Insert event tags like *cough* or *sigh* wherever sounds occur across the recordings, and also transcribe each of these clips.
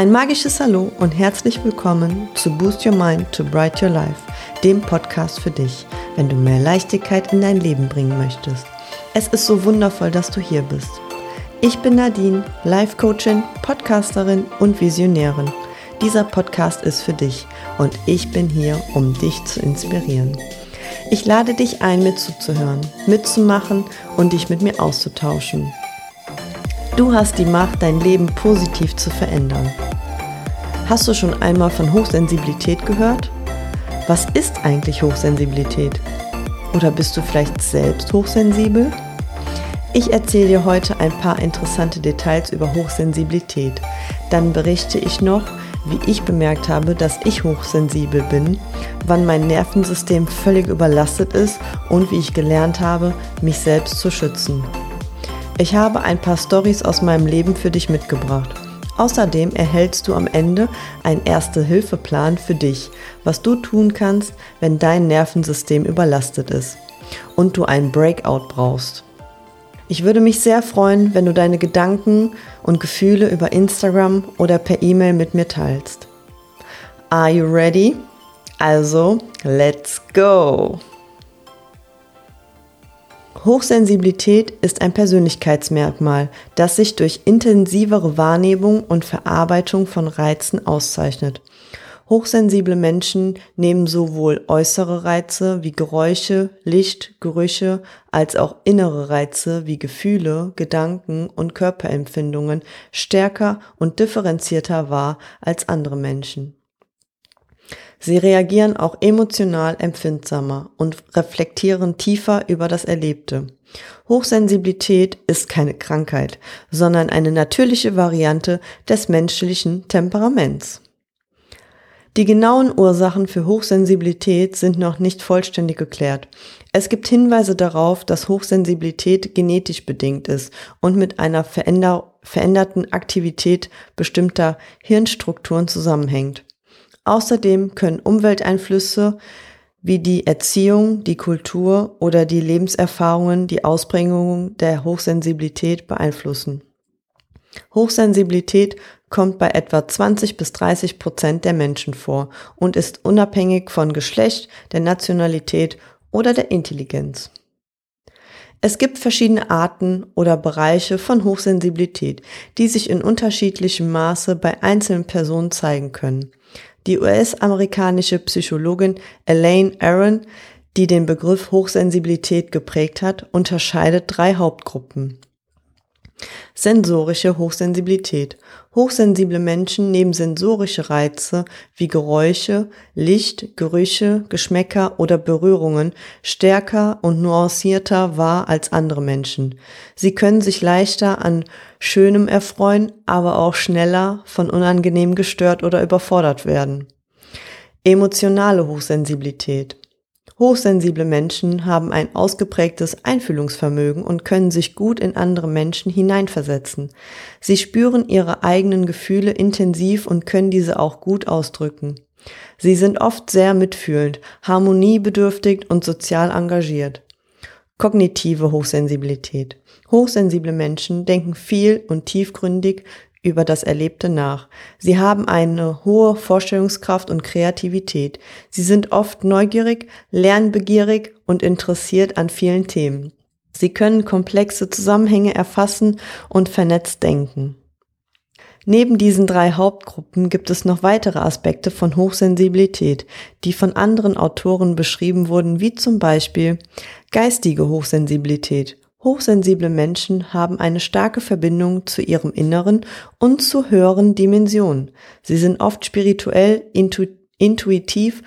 Ein magisches Hallo und herzlich willkommen zu Boost Your Mind to Bright Your Life, dem Podcast für dich, wenn du mehr Leichtigkeit in dein Leben bringen möchtest. Es ist so wundervoll, dass du hier bist. Ich bin Nadine, Life Coachin, Podcasterin und Visionärin. Dieser Podcast ist für dich und ich bin hier, um dich zu inspirieren. Ich lade dich ein, mir zuzuhören, mitzumachen und dich mit mir auszutauschen. Du hast die Macht, dein Leben positiv zu verändern. Hast du schon einmal von Hochsensibilität gehört? Was ist eigentlich Hochsensibilität? Oder bist du vielleicht selbst hochsensibel? Ich erzähle dir heute ein paar interessante Details über Hochsensibilität. Dann berichte ich noch, wie ich bemerkt habe, dass ich hochsensibel bin, wann mein Nervensystem völlig überlastet ist und wie ich gelernt habe, mich selbst zu schützen. Ich habe ein paar Stories aus meinem Leben für dich mitgebracht. Außerdem erhältst du am Ende einen Erste-Hilfe-Plan für dich, was du tun kannst, wenn dein Nervensystem überlastet ist und du einen Breakout brauchst. Ich würde mich sehr freuen, wenn du deine Gedanken und Gefühle über Instagram oder per E-Mail mit mir teilst. Are you ready? Also, let's go! Hochsensibilität ist ein Persönlichkeitsmerkmal, das sich durch intensivere Wahrnehmung und Verarbeitung von Reizen auszeichnet. Hochsensible Menschen nehmen sowohl äußere Reize wie Geräusche, Licht, Gerüche als auch innere Reize wie Gefühle, Gedanken und Körperempfindungen stärker und differenzierter wahr als andere Menschen. Sie reagieren auch emotional empfindsamer und reflektieren tiefer über das Erlebte. Hochsensibilität ist keine Krankheit, sondern eine natürliche Variante des menschlichen Temperaments. Die genauen Ursachen für Hochsensibilität sind noch nicht vollständig geklärt. Es gibt Hinweise darauf, dass Hochsensibilität genetisch bedingt ist und mit einer veränder veränderten Aktivität bestimmter Hirnstrukturen zusammenhängt. Außerdem können Umwelteinflüsse wie die Erziehung, die Kultur oder die Lebenserfahrungen die Ausprägung der Hochsensibilität beeinflussen. Hochsensibilität kommt bei etwa 20 bis 30 Prozent der Menschen vor und ist unabhängig von Geschlecht, der Nationalität oder der Intelligenz. Es gibt verschiedene Arten oder Bereiche von Hochsensibilität, die sich in unterschiedlichem Maße bei einzelnen Personen zeigen können. Die US-amerikanische Psychologin Elaine Aron, die den Begriff Hochsensibilität geprägt hat, unterscheidet drei Hauptgruppen. Sensorische Hochsensibilität. Hochsensible Menschen nehmen sensorische Reize wie Geräusche, Licht, Gerüche, Geschmäcker oder Berührungen stärker und nuancierter wahr als andere Menschen. Sie können sich leichter an Schönem erfreuen, aber auch schneller von unangenehm gestört oder überfordert werden. Emotionale Hochsensibilität. Hochsensible Menschen haben ein ausgeprägtes Einfühlungsvermögen und können sich gut in andere Menschen hineinversetzen. Sie spüren ihre eigenen Gefühle intensiv und können diese auch gut ausdrücken. Sie sind oft sehr mitfühlend, harmoniebedürftig und sozial engagiert. Kognitive Hochsensibilität. Hochsensible Menschen denken viel und tiefgründig über das Erlebte nach. Sie haben eine hohe Vorstellungskraft und Kreativität. Sie sind oft neugierig, lernbegierig und interessiert an vielen Themen. Sie können komplexe Zusammenhänge erfassen und vernetzt denken. Neben diesen drei Hauptgruppen gibt es noch weitere Aspekte von Hochsensibilität, die von anderen Autoren beschrieben wurden, wie zum Beispiel geistige Hochsensibilität, Hochsensible Menschen haben eine starke Verbindung zu ihrem Inneren und zu höheren Dimensionen. Sie sind oft spirituell, intu intuitiv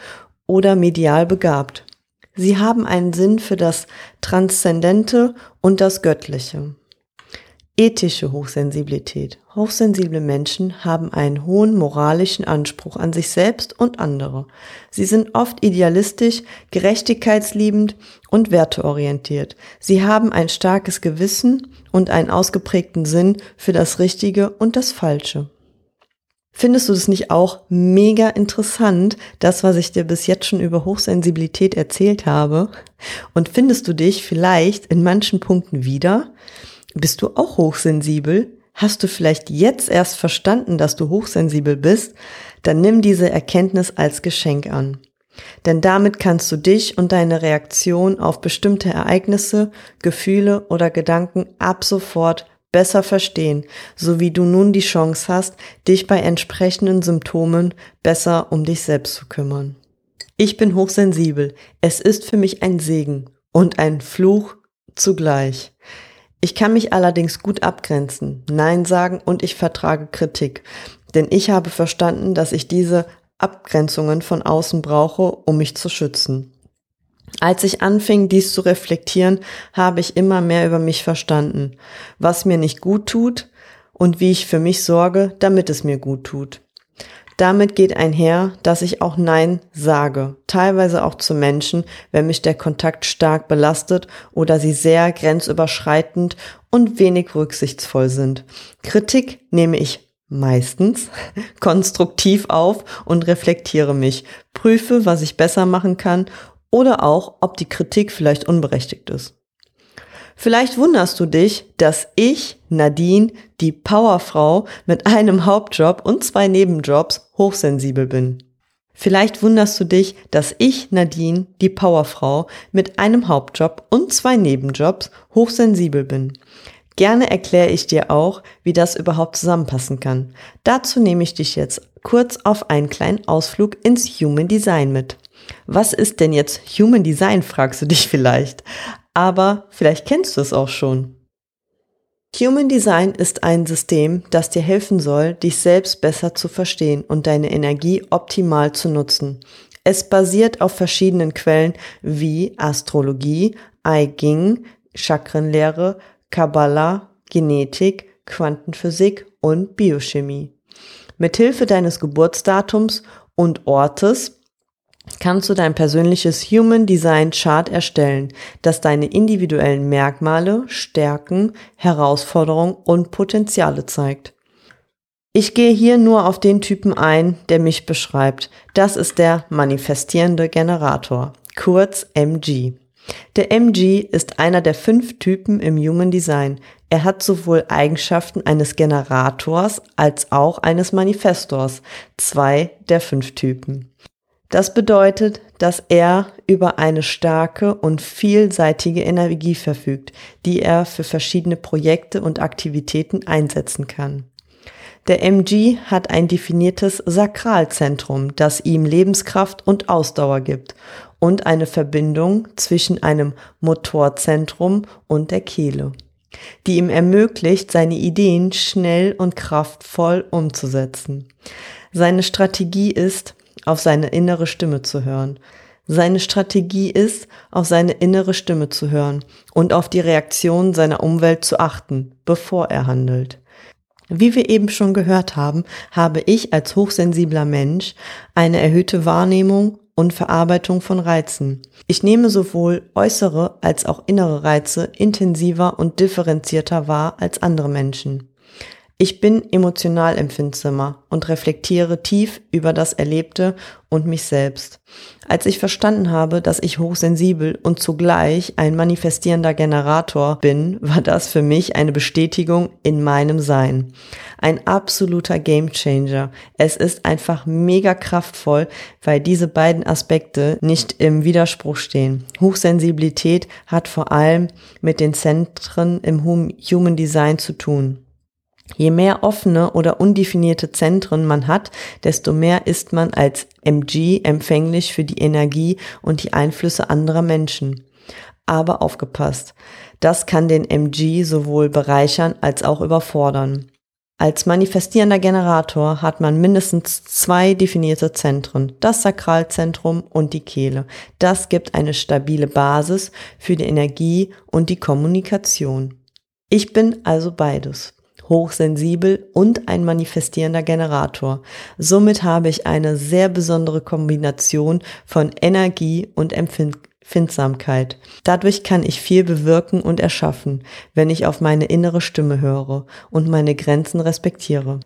oder medial begabt. Sie haben einen Sinn für das Transzendente und das Göttliche. Ethische Hochsensibilität. Hochsensible Menschen haben einen hohen moralischen Anspruch an sich selbst und andere. Sie sind oft idealistisch, gerechtigkeitsliebend und werteorientiert. Sie haben ein starkes Gewissen und einen ausgeprägten Sinn für das Richtige und das Falsche. Findest du das nicht auch mega interessant, das, was ich dir bis jetzt schon über Hochsensibilität erzählt habe? Und findest du dich vielleicht in manchen Punkten wieder? Bist du auch hochsensibel? Hast du vielleicht jetzt erst verstanden, dass du hochsensibel bist? Dann nimm diese Erkenntnis als Geschenk an. Denn damit kannst du dich und deine Reaktion auf bestimmte Ereignisse, Gefühle oder Gedanken ab sofort besser verstehen, so wie du nun die Chance hast, dich bei entsprechenden Symptomen besser um dich selbst zu kümmern. Ich bin hochsensibel. Es ist für mich ein Segen und ein Fluch zugleich. Ich kann mich allerdings gut abgrenzen, Nein sagen und ich vertrage Kritik, denn ich habe verstanden, dass ich diese Abgrenzungen von außen brauche, um mich zu schützen. Als ich anfing, dies zu reflektieren, habe ich immer mehr über mich verstanden, was mir nicht gut tut und wie ich für mich sorge, damit es mir gut tut. Damit geht einher, dass ich auch Nein sage, teilweise auch zu Menschen, wenn mich der Kontakt stark belastet oder sie sehr grenzüberschreitend und wenig rücksichtsvoll sind. Kritik nehme ich meistens *laughs* konstruktiv auf und reflektiere mich, prüfe, was ich besser machen kann oder auch, ob die Kritik vielleicht unberechtigt ist. Vielleicht wunderst du dich, dass ich, Nadine, die Powerfrau mit einem Hauptjob und zwei Nebenjobs hochsensibel bin. Vielleicht wunderst du dich, dass ich, Nadine, die Powerfrau mit einem Hauptjob und zwei Nebenjobs hochsensibel bin. Gerne erkläre ich dir auch, wie das überhaupt zusammenpassen kann. Dazu nehme ich dich jetzt kurz auf einen kleinen Ausflug ins Human Design mit. Was ist denn jetzt Human Design, fragst du dich vielleicht. Aber vielleicht kennst du es auch schon. Human Design ist ein System, das dir helfen soll, dich selbst besser zu verstehen und deine Energie optimal zu nutzen. Es basiert auf verschiedenen Quellen wie Astrologie, I Ching, Chakrenlehre, Kabbalah, Genetik, Quantenphysik und Biochemie. Mithilfe deines Geburtsdatums und Ortes kannst du dein persönliches Human Design Chart erstellen, das deine individuellen Merkmale, Stärken, Herausforderungen und Potenziale zeigt. Ich gehe hier nur auf den Typen ein, der mich beschreibt. Das ist der manifestierende Generator, kurz MG. Der MG ist einer der fünf Typen im Human Design. Er hat sowohl Eigenschaften eines Generators als auch eines Manifestors, zwei der fünf Typen. Das bedeutet, dass er über eine starke und vielseitige Energie verfügt, die er für verschiedene Projekte und Aktivitäten einsetzen kann. Der MG hat ein definiertes Sakralzentrum, das ihm Lebenskraft und Ausdauer gibt und eine Verbindung zwischen einem Motorzentrum und der Kehle, die ihm ermöglicht, seine Ideen schnell und kraftvoll umzusetzen. Seine Strategie ist, auf seine innere Stimme zu hören. Seine Strategie ist, auf seine innere Stimme zu hören und auf die Reaktion seiner Umwelt zu achten, bevor er handelt. Wie wir eben schon gehört haben, habe ich als hochsensibler Mensch eine erhöhte Wahrnehmung und Verarbeitung von Reizen. Ich nehme sowohl äußere als auch innere Reize intensiver und differenzierter wahr als andere Menschen. Ich bin emotional empfindsamer und reflektiere tief über das Erlebte und mich selbst. Als ich verstanden habe, dass ich hochsensibel und zugleich ein manifestierender Generator bin, war das für mich eine Bestätigung in meinem Sein. Ein absoluter Gamechanger. Es ist einfach mega kraftvoll, weil diese beiden Aspekte nicht im Widerspruch stehen. Hochsensibilität hat vor allem mit den Zentren im Human Design zu tun. Je mehr offene oder undefinierte Zentren man hat, desto mehr ist man als MG empfänglich für die Energie und die Einflüsse anderer Menschen. Aber aufgepasst, das kann den MG sowohl bereichern als auch überfordern. Als manifestierender Generator hat man mindestens zwei definierte Zentren, das Sakralzentrum und die Kehle. Das gibt eine stabile Basis für die Energie und die Kommunikation. Ich bin also beides hochsensibel und ein manifestierender Generator. Somit habe ich eine sehr besondere Kombination von Energie und Empfindsamkeit. Dadurch kann ich viel bewirken und erschaffen, wenn ich auf meine innere Stimme höre und meine Grenzen respektiere.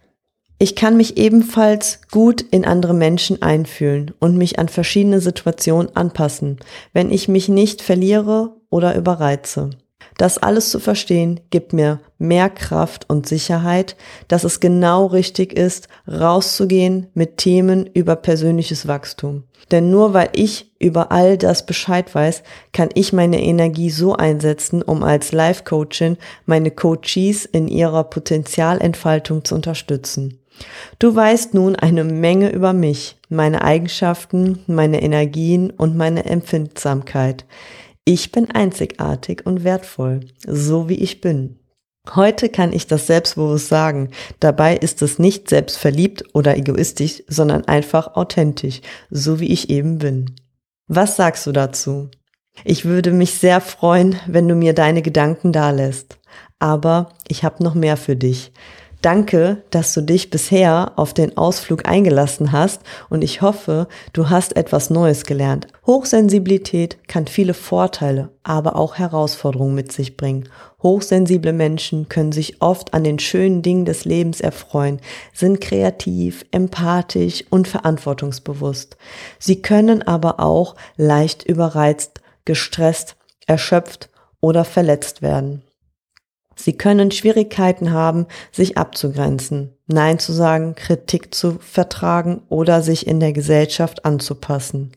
Ich kann mich ebenfalls gut in andere Menschen einfühlen und mich an verschiedene Situationen anpassen, wenn ich mich nicht verliere oder überreize. Das alles zu verstehen gibt mir mehr Kraft und Sicherheit, dass es genau richtig ist, rauszugehen mit Themen über persönliches Wachstum. Denn nur weil ich über all das Bescheid weiß, kann ich meine Energie so einsetzen, um als Life-Coachin meine Coaches in ihrer Potenzialentfaltung zu unterstützen. Du weißt nun eine Menge über mich, meine Eigenschaften, meine Energien und meine Empfindsamkeit. Ich bin einzigartig und wertvoll, so wie ich bin. Heute kann ich das selbstbewusst sagen. Dabei ist es nicht selbstverliebt oder egoistisch, sondern einfach authentisch, so wie ich eben bin. Was sagst du dazu? Ich würde mich sehr freuen, wenn du mir deine Gedanken dalässt. Aber ich habe noch mehr für dich. Danke, dass du dich bisher auf den Ausflug eingelassen hast und ich hoffe, du hast etwas Neues gelernt. Hochsensibilität kann viele Vorteile, aber auch Herausforderungen mit sich bringen. Hochsensible Menschen können sich oft an den schönen Dingen des Lebens erfreuen, sind kreativ, empathisch und verantwortungsbewusst. Sie können aber auch leicht überreizt, gestresst, erschöpft oder verletzt werden. Sie können Schwierigkeiten haben, sich abzugrenzen, Nein zu sagen, Kritik zu vertragen oder sich in der Gesellschaft anzupassen.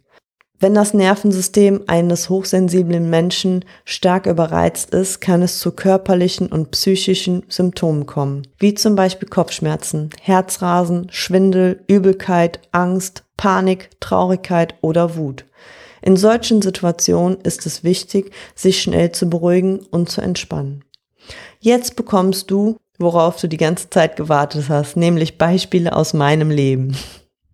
Wenn das Nervensystem eines hochsensiblen Menschen stark überreizt ist, kann es zu körperlichen und psychischen Symptomen kommen, wie zum Beispiel Kopfschmerzen, Herzrasen, Schwindel, Übelkeit, Angst, Panik, Traurigkeit oder Wut. In solchen Situationen ist es wichtig, sich schnell zu beruhigen und zu entspannen. Jetzt bekommst du, worauf du die ganze Zeit gewartet hast, nämlich Beispiele aus meinem Leben.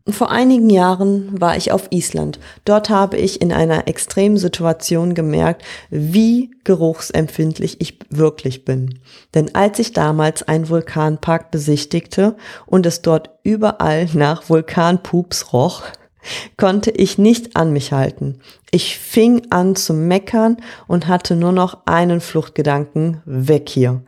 Vor einigen Jahren war ich auf Island. Dort habe ich in einer extremen Situation gemerkt, wie geruchsempfindlich ich wirklich bin. Denn als ich damals einen Vulkanpark besichtigte und es dort überall nach Vulkanpups roch, konnte ich nicht an mich halten. Ich fing an zu meckern und hatte nur noch einen Fluchtgedanken, weg hier.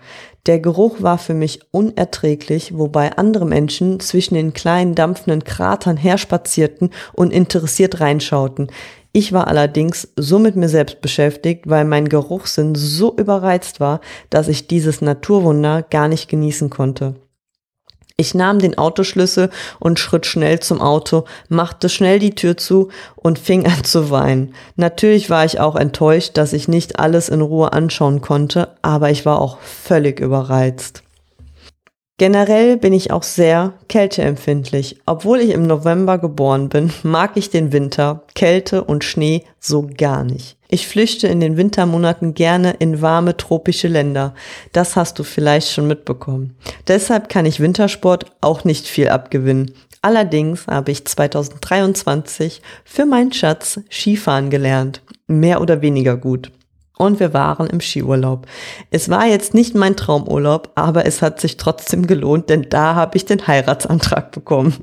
Der Geruch war für mich unerträglich, wobei andere Menschen zwischen den kleinen dampfenden Kratern herspazierten und interessiert reinschauten. Ich war allerdings so mit mir selbst beschäftigt, weil mein Geruchssinn so überreizt war, dass ich dieses Naturwunder gar nicht genießen konnte. Ich nahm den Autoschlüssel und schritt schnell zum Auto, machte schnell die Tür zu und fing an zu weinen. Natürlich war ich auch enttäuscht, dass ich nicht alles in Ruhe anschauen konnte, aber ich war auch völlig überreizt. Generell bin ich auch sehr kälteempfindlich. Obwohl ich im November geboren bin, mag ich den Winter, Kälte und Schnee so gar nicht. Ich flüchte in den Wintermonaten gerne in warme tropische Länder. Das hast du vielleicht schon mitbekommen. Deshalb kann ich Wintersport auch nicht viel abgewinnen. Allerdings habe ich 2023 für meinen Schatz Skifahren gelernt. Mehr oder weniger gut und wir waren im Skiurlaub. Es war jetzt nicht mein Traumurlaub, aber es hat sich trotzdem gelohnt, denn da habe ich den Heiratsantrag bekommen.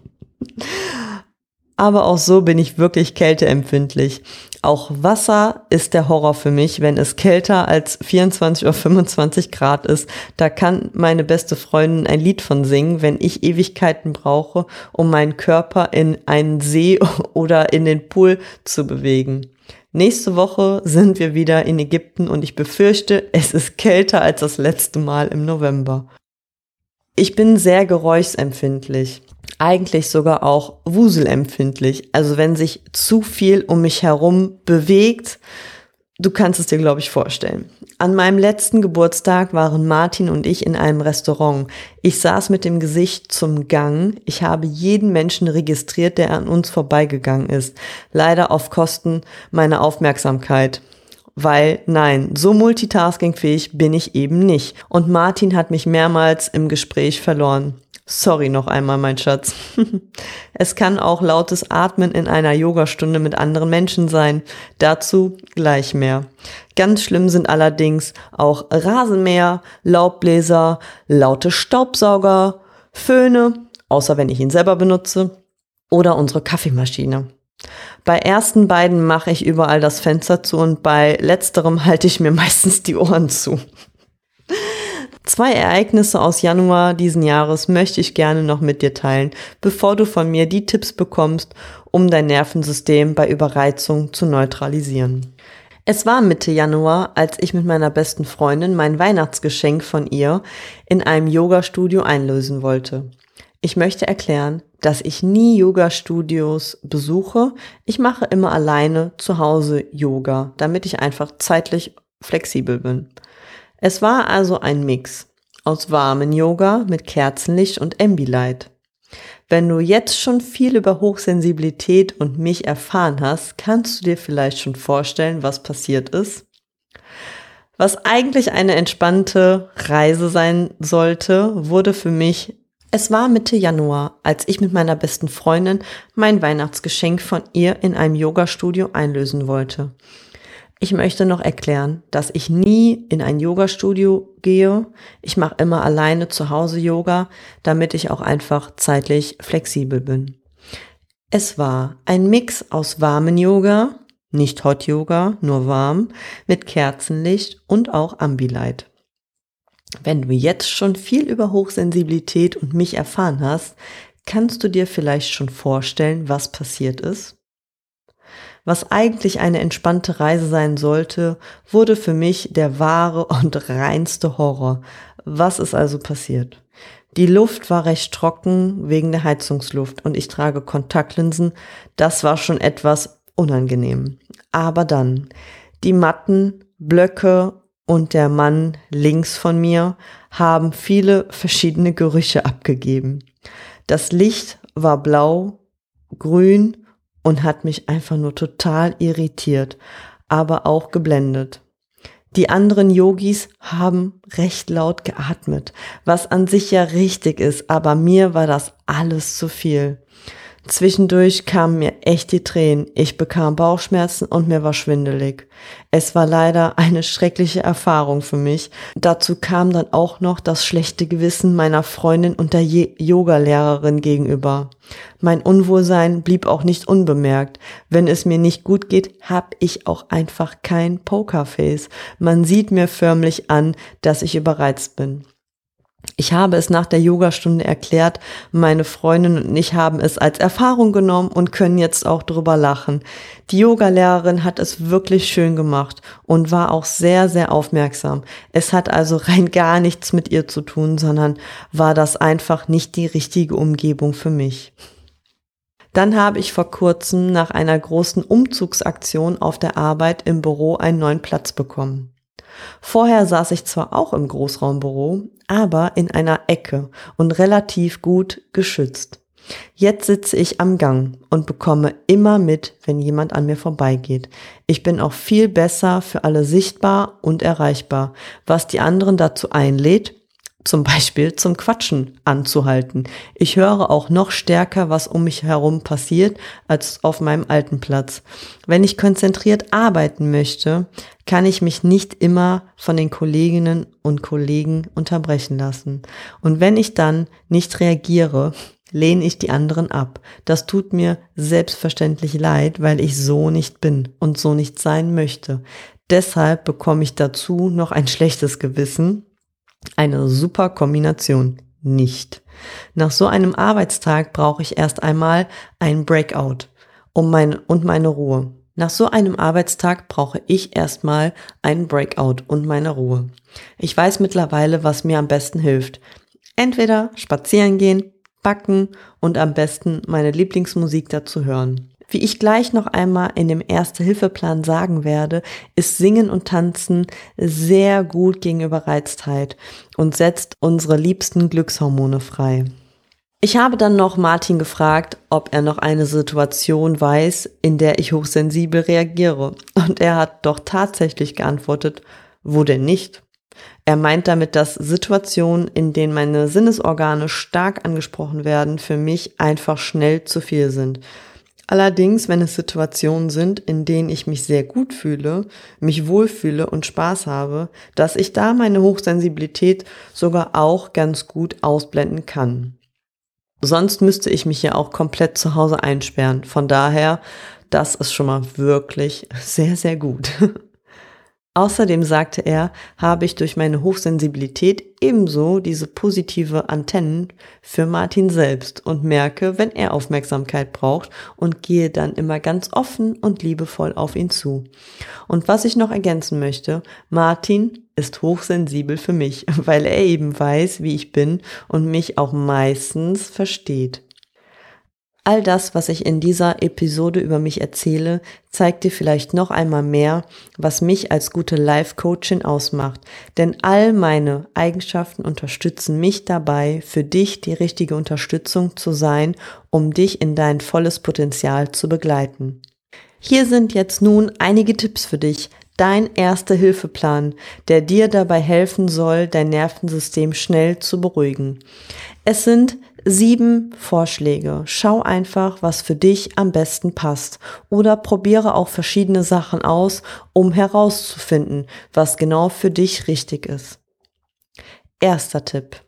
Aber auch so bin ich wirklich kälteempfindlich. Auch Wasser ist der Horror für mich, wenn es kälter als 24 oder 25 Grad ist. Da kann meine beste Freundin ein Lied von singen, wenn ich Ewigkeiten brauche, um meinen Körper in einen See *laughs* oder in den Pool zu bewegen. Nächste Woche sind wir wieder in Ägypten und ich befürchte, es ist kälter als das letzte Mal im November. Ich bin sehr geräuschempfindlich, eigentlich sogar auch wuselempfindlich. Also wenn sich zu viel um mich herum bewegt, Du kannst es dir, glaube ich, vorstellen. An meinem letzten Geburtstag waren Martin und ich in einem Restaurant. Ich saß mit dem Gesicht zum Gang. Ich habe jeden Menschen registriert, der an uns vorbeigegangen ist. Leider auf Kosten meiner Aufmerksamkeit. Weil, nein, so multitaskingfähig bin ich eben nicht. Und Martin hat mich mehrmals im Gespräch verloren. Sorry noch einmal, mein Schatz. *laughs* es kann auch lautes Atmen in einer Yogastunde mit anderen Menschen sein. Dazu gleich mehr. Ganz schlimm sind allerdings auch Rasenmäher, Laubbläser, laute Staubsauger, Föhne, außer wenn ich ihn selber benutze, oder unsere Kaffeemaschine. Bei ersten beiden mache ich überall das Fenster zu und bei letzterem halte ich mir *laughs* meistens die Ohren zu. Zwei Ereignisse aus Januar diesen Jahres möchte ich gerne noch mit dir teilen, bevor du von mir die Tipps bekommst, um dein Nervensystem bei Überreizung zu neutralisieren. Es war Mitte Januar, als ich mit meiner besten Freundin mein Weihnachtsgeschenk von ihr in einem Yoga-Studio einlösen wollte. Ich möchte erklären, dass ich nie Yoga-Studios besuche. Ich mache immer alleine zu Hause Yoga, damit ich einfach zeitlich flexibel bin. Es war also ein Mix aus warmen Yoga mit Kerzenlicht und Ambilight. Wenn du jetzt schon viel über Hochsensibilität und mich erfahren hast, kannst du dir vielleicht schon vorstellen, was passiert ist? Was eigentlich eine entspannte Reise sein sollte, wurde für mich es war Mitte Januar, als ich mit meiner besten Freundin mein Weihnachtsgeschenk von ihr in einem Yoga-Studio einlösen wollte. Ich möchte noch erklären, dass ich nie in ein Yoga-Studio gehe. Ich mache immer alleine zu Hause Yoga, damit ich auch einfach zeitlich flexibel bin. Es war ein Mix aus warmen Yoga, nicht Hot Yoga, nur warm, mit Kerzenlicht und auch Ambilight. Wenn du jetzt schon viel über Hochsensibilität und mich erfahren hast, kannst du dir vielleicht schon vorstellen, was passiert ist? Was eigentlich eine entspannte Reise sein sollte, wurde für mich der wahre und reinste Horror. Was ist also passiert? Die Luft war recht trocken wegen der Heizungsluft und ich trage Kontaktlinsen. Das war schon etwas unangenehm. Aber dann die Matten, Blöcke und der Mann links von mir haben viele verschiedene Gerüche abgegeben. Das Licht war blau, grün und hat mich einfach nur total irritiert, aber auch geblendet. Die anderen Yogis haben recht laut geatmet, was an sich ja richtig ist, aber mir war das alles zu viel. Zwischendurch kamen mir echt die Tränen. Ich bekam Bauchschmerzen und mir war schwindelig. Es war leider eine schreckliche Erfahrung für mich. Dazu kam dann auch noch das schlechte Gewissen meiner Freundin und der Yogalehrerin gegenüber. Mein Unwohlsein blieb auch nicht unbemerkt. Wenn es mir nicht gut geht, hab ich auch einfach kein Pokerface. Man sieht mir förmlich an, dass ich überreizt bin. Ich habe es nach der Yogastunde erklärt, meine Freundin und ich haben es als Erfahrung genommen und können jetzt auch drüber lachen. Die Yogalehrerin hat es wirklich schön gemacht und war auch sehr, sehr aufmerksam. Es hat also *laughs* rein gar nichts mit ihr zu tun, sondern war das einfach nicht die richtige Umgebung für mich. Dann habe ich vor kurzem nach einer großen Umzugsaktion auf der Arbeit im Büro einen neuen Platz bekommen. Vorher saß ich zwar auch im Großraumbüro, aber in einer Ecke und relativ gut geschützt. Jetzt sitze ich am Gang und bekomme immer mit, wenn jemand an mir vorbeigeht. Ich bin auch viel besser für alle sichtbar und erreichbar, was die anderen dazu einlädt, zum Beispiel zum Quatschen anzuhalten. Ich höre auch noch stärker, was um mich herum passiert, als auf meinem alten Platz. Wenn ich konzentriert arbeiten möchte, kann ich mich nicht immer von den Kolleginnen und Kollegen unterbrechen lassen. Und wenn ich dann nicht reagiere, lehne ich die anderen ab. Das tut mir selbstverständlich leid, weil ich so nicht bin und so nicht sein möchte. Deshalb bekomme ich dazu noch ein schlechtes Gewissen, eine super Kombination. Nicht. Nach so einem Arbeitstag brauche ich erst einmal ein Breakout um mein, und meine Ruhe. Nach so einem Arbeitstag brauche ich erstmal einen Breakout und meine Ruhe. Ich weiß mittlerweile, was mir am besten hilft. Entweder spazieren gehen, backen und am besten meine Lieblingsmusik dazu hören. Wie ich gleich noch einmal in dem Erste-Hilfe-Plan sagen werde, ist Singen und Tanzen sehr gut gegen Überreiztheit und setzt unsere liebsten Glückshormone frei. Ich habe dann noch Martin gefragt, ob er noch eine Situation weiß, in der ich hochsensibel reagiere. Und er hat doch tatsächlich geantwortet, wo denn nicht? Er meint damit, dass Situationen, in denen meine Sinnesorgane stark angesprochen werden, für mich einfach schnell zu viel sind. Allerdings, wenn es Situationen sind, in denen ich mich sehr gut fühle, mich wohlfühle und Spaß habe, dass ich da meine Hochsensibilität sogar auch ganz gut ausblenden kann. Sonst müsste ich mich ja auch komplett zu Hause einsperren. Von daher, das ist schon mal wirklich sehr, sehr gut. *laughs* Außerdem sagte er, habe ich durch meine Hochsensibilität ebenso diese positive Antennen für Martin selbst und merke, wenn er Aufmerksamkeit braucht und gehe dann immer ganz offen und liebevoll auf ihn zu. Und was ich noch ergänzen möchte, Martin ist hochsensibel für mich, *laughs* weil er eben weiß, wie ich bin und mich auch meistens versteht. All das, was ich in dieser Episode über mich erzähle, zeigt dir vielleicht noch einmal mehr, was mich als gute Life-Coachin ausmacht. Denn all meine Eigenschaften unterstützen mich dabei, für dich die richtige Unterstützung zu sein, um dich in dein volles Potenzial zu begleiten. Hier sind jetzt nun einige Tipps für dich, dein Erste-Hilfe-Plan, der dir dabei helfen soll, dein Nervensystem schnell zu beruhigen. Es sind sieben Vorschläge. Schau einfach, was für dich am besten passt. Oder probiere auch verschiedene Sachen aus, um herauszufinden, was genau für dich richtig ist. Erster Tipp.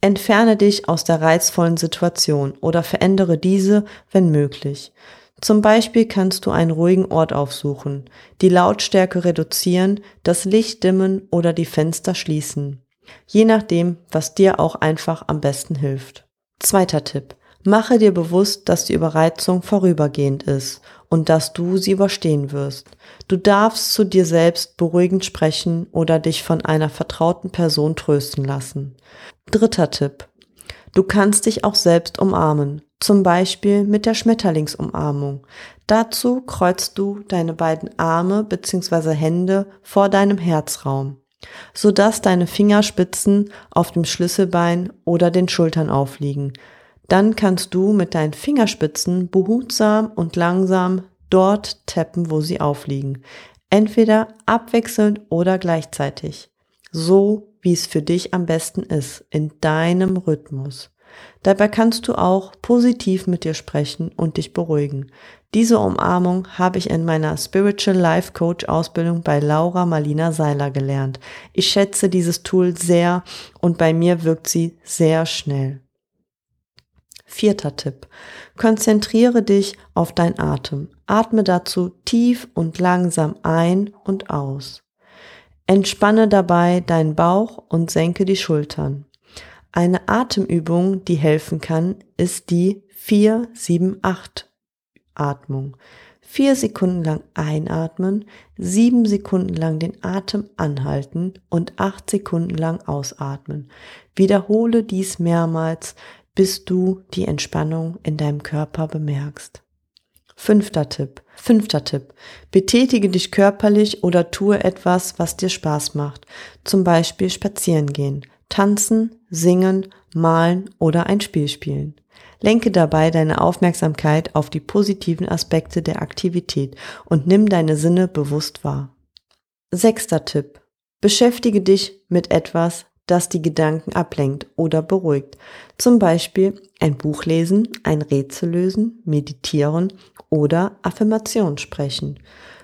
Entferne dich aus der reizvollen Situation oder verändere diese, wenn möglich. Zum Beispiel kannst du einen ruhigen Ort aufsuchen, die Lautstärke reduzieren, das Licht dimmen oder die Fenster schließen. Je nachdem, was dir auch einfach am besten hilft. Zweiter Tipp. Mache dir bewusst, dass die Überreizung vorübergehend ist und dass du sie überstehen wirst. Du darfst zu dir selbst beruhigend sprechen oder dich von einer vertrauten Person trösten lassen. Dritter Tipp. Du kannst dich auch selbst umarmen, zum Beispiel mit der Schmetterlingsumarmung. Dazu kreuzt du deine beiden Arme bzw. Hände vor deinem Herzraum sodass deine Fingerspitzen auf dem Schlüsselbein oder den Schultern aufliegen. Dann kannst du mit deinen Fingerspitzen behutsam und langsam dort tappen, wo sie aufliegen. Entweder abwechselnd oder gleichzeitig. So wie es für dich am besten ist, in deinem Rhythmus. Dabei kannst du auch positiv mit dir sprechen und dich beruhigen. Diese Umarmung habe ich in meiner Spiritual Life Coach Ausbildung bei Laura Marlina Seiler gelernt. Ich schätze dieses Tool sehr und bei mir wirkt sie sehr schnell. Vierter Tipp. Konzentriere dich auf dein Atem. Atme dazu tief und langsam ein und aus. Entspanne dabei deinen Bauch und senke die Schultern. Eine Atemübung, die helfen kann, ist die 478 Atmung. Vier Sekunden lang einatmen, sieben Sekunden lang den Atem anhalten und acht Sekunden lang ausatmen. Wiederhole dies mehrmals, bis du die Entspannung in deinem Körper bemerkst. Fünfter Tipp. Fünfter Tipp. Betätige dich körperlich oder tue etwas, was dir Spaß macht. Zum Beispiel spazieren gehen, tanzen, singen, malen oder ein Spiel spielen. Lenke dabei deine Aufmerksamkeit auf die positiven Aspekte der Aktivität und nimm deine Sinne bewusst wahr. Sechster Tipp. Beschäftige dich mit etwas, das die Gedanken ablenkt oder beruhigt. Zum Beispiel ein Buch lesen, ein Rätsel lösen, meditieren oder Affirmation sprechen.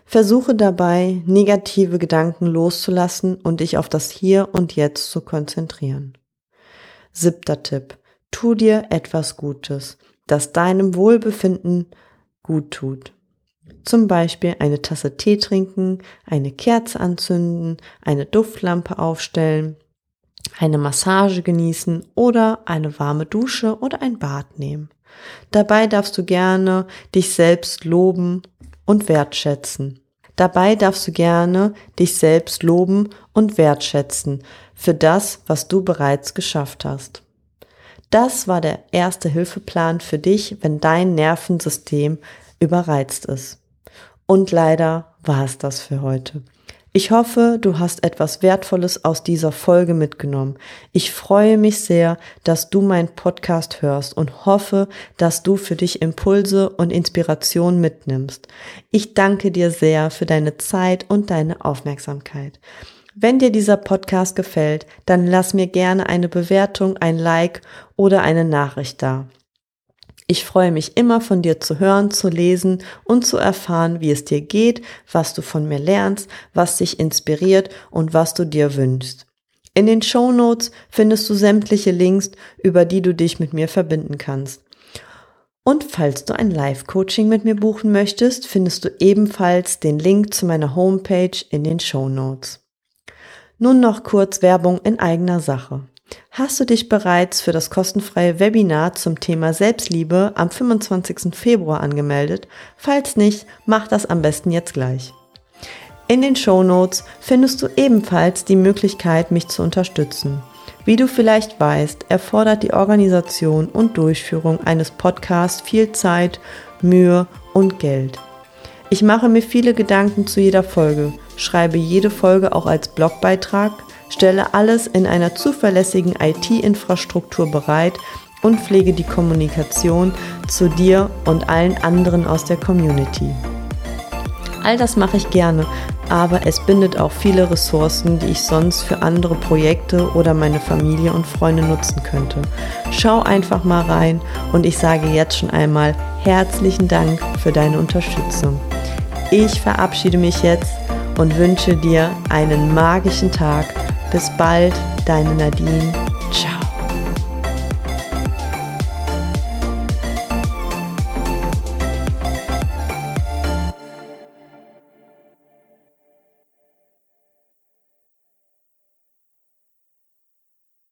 Versuche dabei, negative Gedanken loszulassen und dich auf das Hier und Jetzt zu konzentrieren. Siebter Tipp. Tu dir etwas Gutes, das deinem Wohlbefinden gut tut. Zum Beispiel eine Tasse Tee trinken, eine Kerze anzünden, eine Duftlampe aufstellen, eine Massage genießen oder eine warme Dusche oder ein Bad nehmen. Dabei darfst du gerne dich selbst loben und wertschätzen. Dabei darfst du gerne dich selbst loben und wertschätzen für das, was du bereits geschafft hast. Das war der erste Hilfeplan für dich, wenn dein Nervensystem überreizt ist. Und leider war es das für heute. Ich hoffe, du hast etwas Wertvolles aus dieser Folge mitgenommen. Ich freue mich sehr, dass du meinen Podcast hörst und hoffe, dass du für dich Impulse und Inspiration mitnimmst. Ich danke dir sehr für deine Zeit und deine Aufmerksamkeit. Wenn dir dieser Podcast gefällt, dann lass mir gerne eine Bewertung, ein Like oder eine Nachricht da. Ich freue mich immer von dir zu hören, zu lesen und zu erfahren, wie es dir geht, was du von mir lernst, was dich inspiriert und was du dir wünschst. In den Show Notes findest du sämtliche Links, über die du dich mit mir verbinden kannst. Und falls du ein Live-Coaching mit mir buchen möchtest, findest du ebenfalls den Link zu meiner Homepage in den Show Notes. Nun noch kurz Werbung in eigener Sache. Hast du dich bereits für das kostenfreie Webinar zum Thema Selbstliebe am 25. Februar angemeldet? Falls nicht, mach das am besten jetzt gleich. In den Show Notes findest du ebenfalls die Möglichkeit, mich zu unterstützen. Wie du vielleicht weißt, erfordert die Organisation und Durchführung eines Podcasts viel Zeit, Mühe und Geld. Ich mache mir viele Gedanken zu jeder Folge, schreibe jede Folge auch als Blogbeitrag, stelle alles in einer zuverlässigen IT-Infrastruktur bereit und pflege die Kommunikation zu dir und allen anderen aus der Community. All das mache ich gerne, aber es bindet auch viele Ressourcen, die ich sonst für andere Projekte oder meine Familie und Freunde nutzen könnte. Schau einfach mal rein und ich sage jetzt schon einmal herzlichen Dank für deine Unterstützung. Ich verabschiede mich jetzt und wünsche dir einen magischen Tag. Bis bald, deine Nadine.